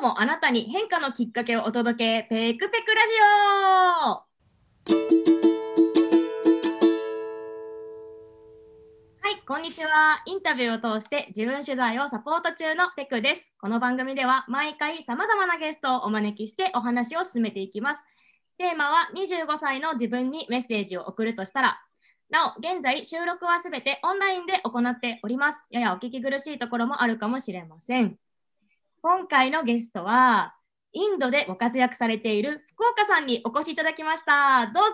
今日もあなたに変化のきっかけをお届け、ペクペクラジオはい、こんにちは。インタビューを通して自分取材をサポート中のペクです。この番組では毎回様々なゲストをお招きしてお話を進めていきます。テーマは25歳の自分にメッセージを送るとしたら、なお、現在収録はすべてオンラインで行っております。ややお聞き苦しいところもあるかもしれません。今回のゲストは、インドでご活躍されている福岡さんにお越しいただきました。どうぞ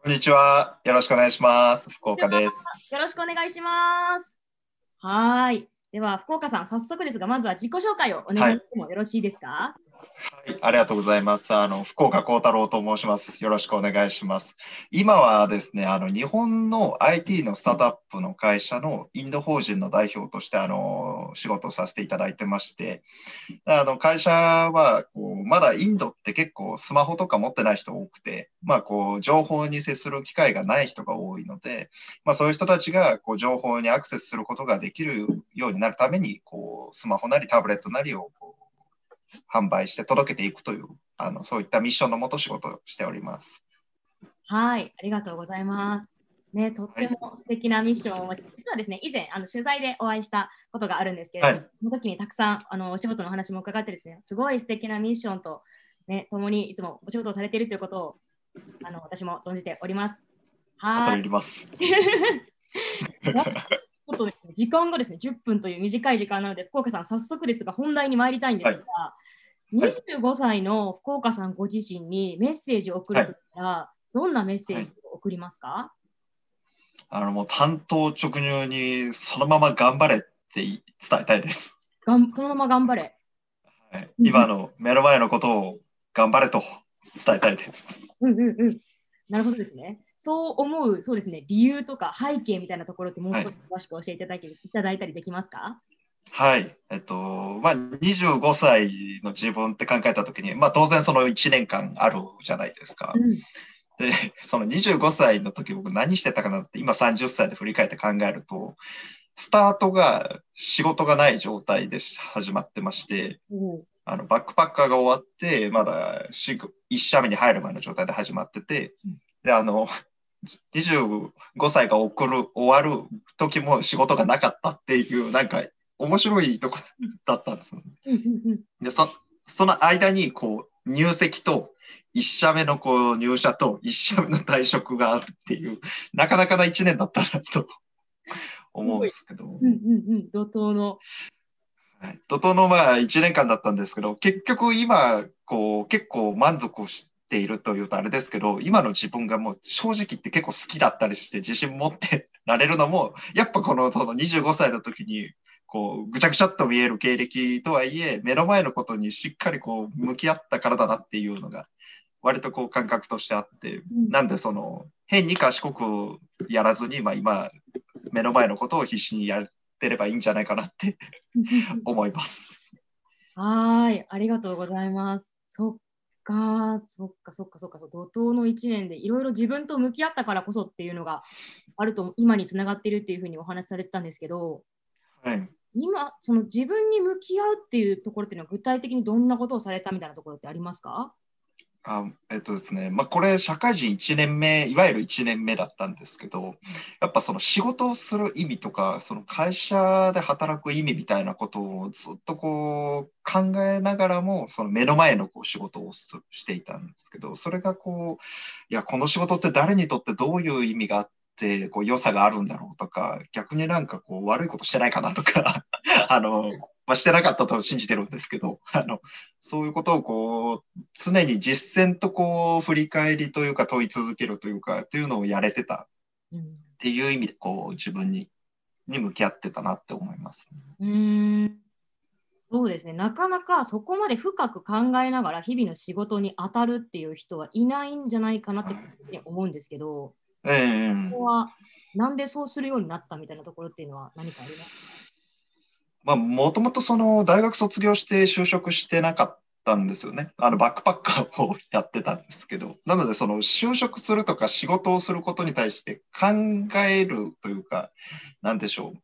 こんにちは。よろしくお願いします。福岡です。よろしくお願いします。はーい。では、福岡さん、早速ですが、まずは自己紹介をお願いしてもよろしいですか、はい、ありがとうございます。あの福岡幸太郎と申します。よろしくお願いします。今はですね、あの日本の IT のスタートアップの会社のインド法人の代表としてあの仕事をさせていただいてまして、あの会社はこうまだインドって結構スマホとか持ってない人多くて、まあ、こう情報に接する機会がない人が多いので、まあ、そういう人たちがこう情報にアクセスすることができるようになるためにこうスマホなりタブレットなりを販売して届けていくというあのそういったミッションのもと仕事をしております。はい、ありがとうございます。ね、とっても素敵なミッションをお持ち、実はですね、以前あの取材でお会いしたことがあるんですけれども、はいその時にたくさんあのお仕事の話も伺ってですね、すごい素敵なミッションと、ね、共にいつもお仕事をされているということをあの私も存じております。恐はい。れ入ります。ちょっとで時間がですね、10分という短い時間なので、福岡さん、早速ですが、本題に参りたいんですが、はい25歳の福岡さんご自身にメッセージを送るとしたら、どんなメッセージを送りますか、あのもう担当直入にそのまま頑張れって伝えたいです。がんそのまま頑張れ。はい、今の目の前のことを頑張れと伝えたいです。うんうんうん。なるほどですね。そう思う、そうですね、理由とか背景みたいなところってもう少し詳しく教えていただけ、い、ただいたりできますか？はい、えっと、まあ、25歳の自分って考えたときに、まあ、当然その1年間あるじゃないですか。うん。で、その25歳の時僕何してたかなって今30歳で振り返って考えると、スタートが仕事がない状態で始まってまして、あのバックパッカーが終わって、まだ1社目に入る前の状態で始まっててうん、で、あの、25歳が送る終わる時も仕事がなかったっていう、なんか面白いとこだったんですよ。うんうんうんで、そその間にこう入籍と1社目のこう入社と1社目の退職があるっていう、なかなかな1年だったなと思うんですけど。うんうんうん。怒涛の。はい怒涛のまあ1年間だったんですけど、結局今、こう結構満足しているというとあれですけど、今の自分がもう正直言って結構好きだったりして自信持ってられるのも、やっぱこのその25歳の時に、こうぐちゃぐちゃっと見える経歴とはいえ、目の前のことにしっかりこう向き合ったからだなっていうのが、割とこう感覚としてあって、なんでその変に賢くやらずに、まあ、今、目の前のことを必死にやってればいいんじゃないかなって 思います。はーい、ありがとうございます。そっか、そっか、そっか、そっか、怒涛の1年でいろいろ自分と向き合ったからこそっていうのがあると、今につながっているっていうふうにお話しされてたんですけど、はい。今、その自分に向き合うっていうところっていうのは具体的にどんなことをされたみたいなところってありますか？あえっとですね、まあ、これ社会人1年目いわゆる1年目だったんですけどやっぱその仕事をする意味とかその会社で働く意味みたいなことをずっとこう考えながらもその目の前のこう仕事をしていたんですけどそれがこういやこの仕事って誰にとってどういう意味があってこう良さがあるんだろうとか逆になんかこう悪いことしてないかなとか あの、まあ、してなかったと信じてるんですけど あのそういうことをこう常に実践とこう振り返りというか問い続けるというかっていうのをやれてた。うんっていう意味でこう自分にに向き合ってたなって思います、うーん。そうですね、なかなかそこまで深く考えながら日々の仕事に当たるっていう人はいないんじゃないかなって思うんですけど、ええここはなんでそうするようになったみたいなところっていうのは何かありますまあもともとその大学卒業して就職してなかったんですよね。あのバックパッカーをやってたんですけど。なのでその就職するとか仕事をすることに対して考えるというかなんでしょう。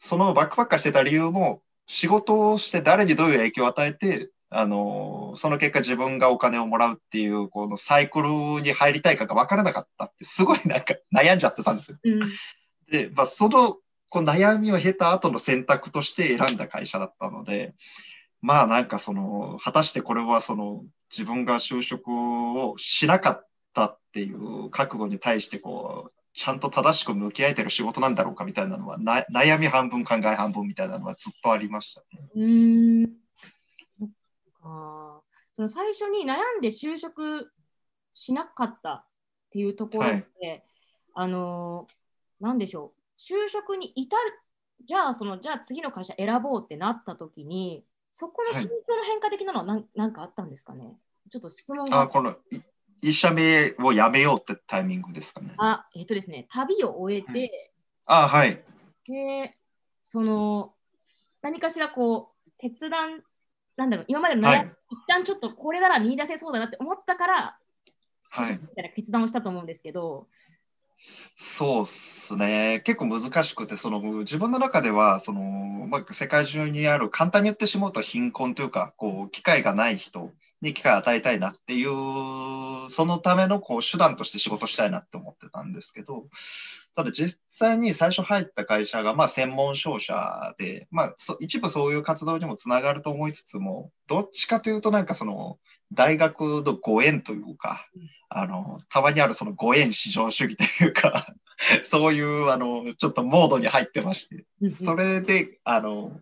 そのバックパッカーしてた理由も仕事をして誰にどういう影響を与えて、あのその結果自分がお金をもらうっていうこのサイクルに入りたいかが分からなかったってすごいなんか悩んじゃってたんですよ。うん。で、まあ、そのこう悩みを経た後の選択として選んだ会社だったのでまあなんかその果たしてこれはその自分が就職をしなかったっていう覚悟に対してこうちゃんと正しく向き合えてる仕事なんだろうかみたいなのはな悩み半分考え半分みたいなのはずっとありましたね。うーん。そっか。その最初に悩んで就職しなかったっていうところで、あのなんでしょう就職に至るじゃあそのじゃあ次の会社選ぼうってなった時にそこの心境の変化的なのは何,、なんかあったんですかね？ちょっと質問が。あこのい一社目を辞めようってタイミングですかね。あえっ、とですね旅を終えて、あはい。でその何かしらこう決断なんだろう今までの悩み、はい。一旦ちょっとこれなら見出せそうだなって思ったからはい。みたいな決断をしたと思うんですけど、そうですね。結構難しくて、その自分の中では、その、まあ、世界中にある、簡単に言ってしまうと貧困というか、こう、機会がない人に機会を与えたいなっていう、そのためのこう手段として仕事したいなって思ってたんですけど、ただ実際に最初入った会社が、まあ、専門商社で、まあ、一部そういう活動にもつながると思いつつも、どっちかというと、なんかその、大学のご縁というか、あの、たまにあるそのご縁至上主義というか、そういう、あの、ちょっとモードに入ってまして、それで、あの、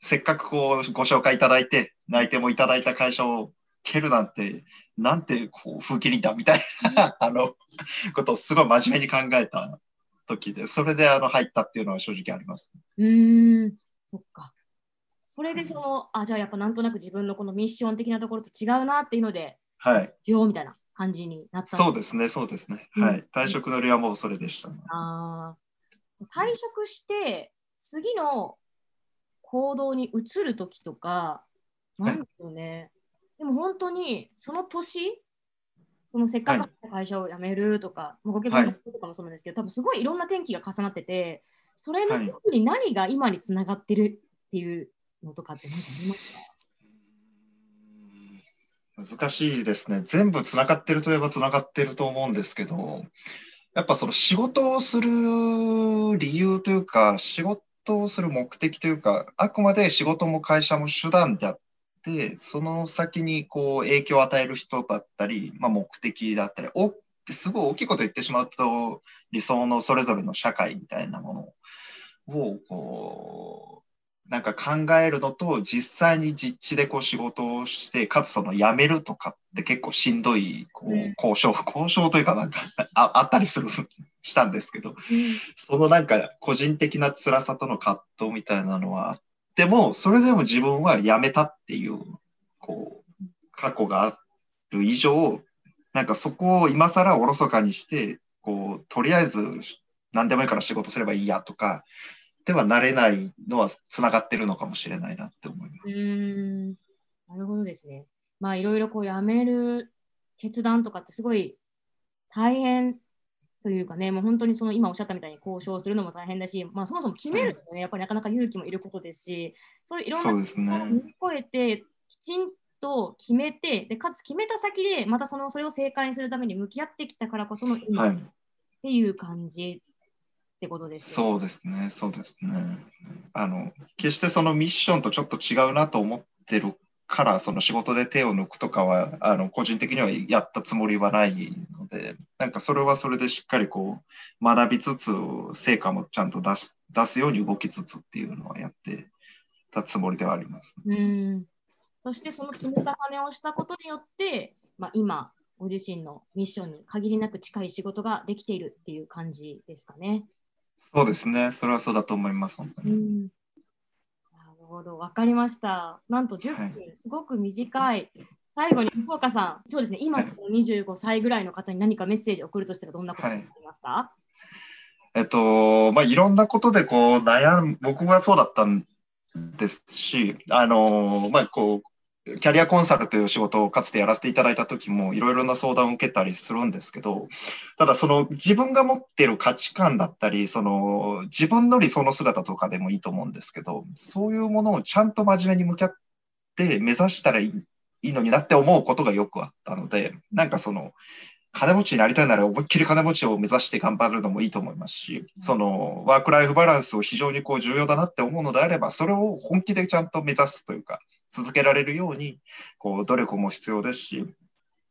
せっかくこうご紹介いただいて、内定もいただいた会社を蹴るなんて、なんてこう風切りだみたいな、あの、ことをすごい真面目に考えた時で、それであの入ったっていうのは正直あります。うんそっかそれでそのあじゃあやっぱなんとなく自分のこのミッション的なところと違うなっていうのではい。しようみたいな感じになったそうですね、そうですね。うんはい。退職の理はもうそれでした、ね。あー退職して次の行動に移る時とかなんでしょうね、でも本当にその年そのせっかく会社を辞めるとか、まあご結婚とかもそうなんですけど、多分すごいいろんな転機が重なっててそれのはい特に何が今につながってるっていうのとかって何かありますか？難しいですね。全部つながってるといえばつながってると思うんですけど、やっぱその仕事をする理由というか、仕事をする目的というか、あくまで仕事も会社も手段であって、その先にこう影響を与える人だったり、まあ、目的だったり、おすごい大きいこと言ってしまうと、理想のそれぞれの社会みたいなものをこうなんか考えるのと実際に実地でこう仕事をしてかつその辞めるとかって結構しんどいこううん。交渉 交渉というかなんか ああったりするしたんですけど。そのなんか個人的な辛さとの葛藤みたいなのはあってもそれでも自分は辞めたっていうこう過去がある以上なんかそこを今更おろそかにしてこうとりあえず何でもいいから仕事すればいいやとかではなれないのはつながってるのかもしれないなって思います。うーんなるほどですね。まあいろいろこうやめる決断とかってすごい大変というかね、もう本当にその今おっしゃったみたいに交渉するのも大変だし、まあそもそも決めるのもね、やっぱりなかなか勇気もいることですし、そういういろんなそうですね。乗り越えて、きちんと決めて、でかつ決めた先で、またそのそれを正解にするために向き合ってきたからこその今っはい、ていう感じってことですよね。そうですね、そうですね。あの決してそのミッションとちょっと違うなと思ってるから、その仕事で手を抜くとかは、あの個人的にはやったつもりはないので、なんかそれはそれでしっかりこう学びつつ、成果もちゃんと出す出すように動きつつっていうのはやってたつもりではあります。うんそしてその積み重ねをしたことによって、まあ、今、ご自身のミッションに限りなく近い仕事ができているっていう感じですかね。そうですね、それはそうだと思います、本当に。うん、なるほど、わかりました。なんと10分、はいすごく短い。最後に福岡さん、そうですね、今はい。その25歳ぐらいの方に何かメッセージを送るとしたらどんなことになりますか、えっと、まあ、いろんなことでこう悩む、僕はそうだったんですし、あの、まあ、こう、キャリアコンサルという仕事をかつてやらせていただいた時もいろいろな相談を受けたりするんですけどただその自分が持ってる価値観だったりその自分の理想の姿とかでもいいと思うんですけどそういうものをちゃんと真面目に向き合って目指したらいいいいのになって思うことがよくあったのでなんかその金持ちになりたいなら思いっきり金持ちを目指して頑張るのもいいと思いますし、そのワークライフバランスを非常にこう重要だなって思うのであれば、それを本気でちゃんと目指すというか、続けられるように、こう努力も必要ですし、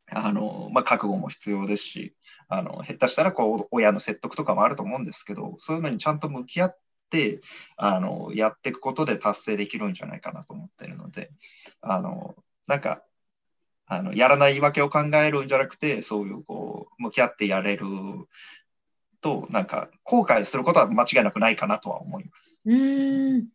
あのまあ、覚悟も必要ですし、あの下手したらこう親の説得とかもあると思うんですけど、そういうのにちゃんと向き合って、あのやっていくことで達成できるんじゃないかなと思ってるので、あのなんかあのやらない言い訳を考えるんじゃなくて、そういうこう向き合ってやれると、なんか後悔することは間違いなくないかなとは思います。うん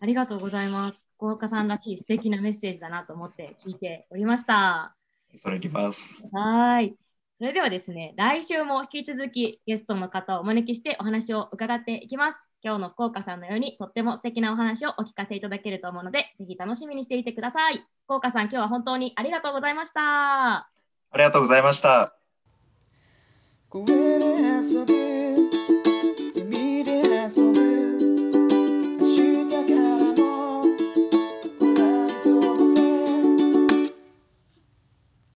ありがとうございます。福岡さんらしい素敵なメッセージだなと思って聞いておりました。それきます。はい。それではですね、来週も引き続きゲストの方をお招きしてお話を伺っていきます。今日の福岡さんのようにとっても素敵なお話をお聞かせいただけると思うので、ぜひ楽しみにしていてください。福岡さん、今日は本当にありがとうございました。ありがとうございました。君で遊ぶ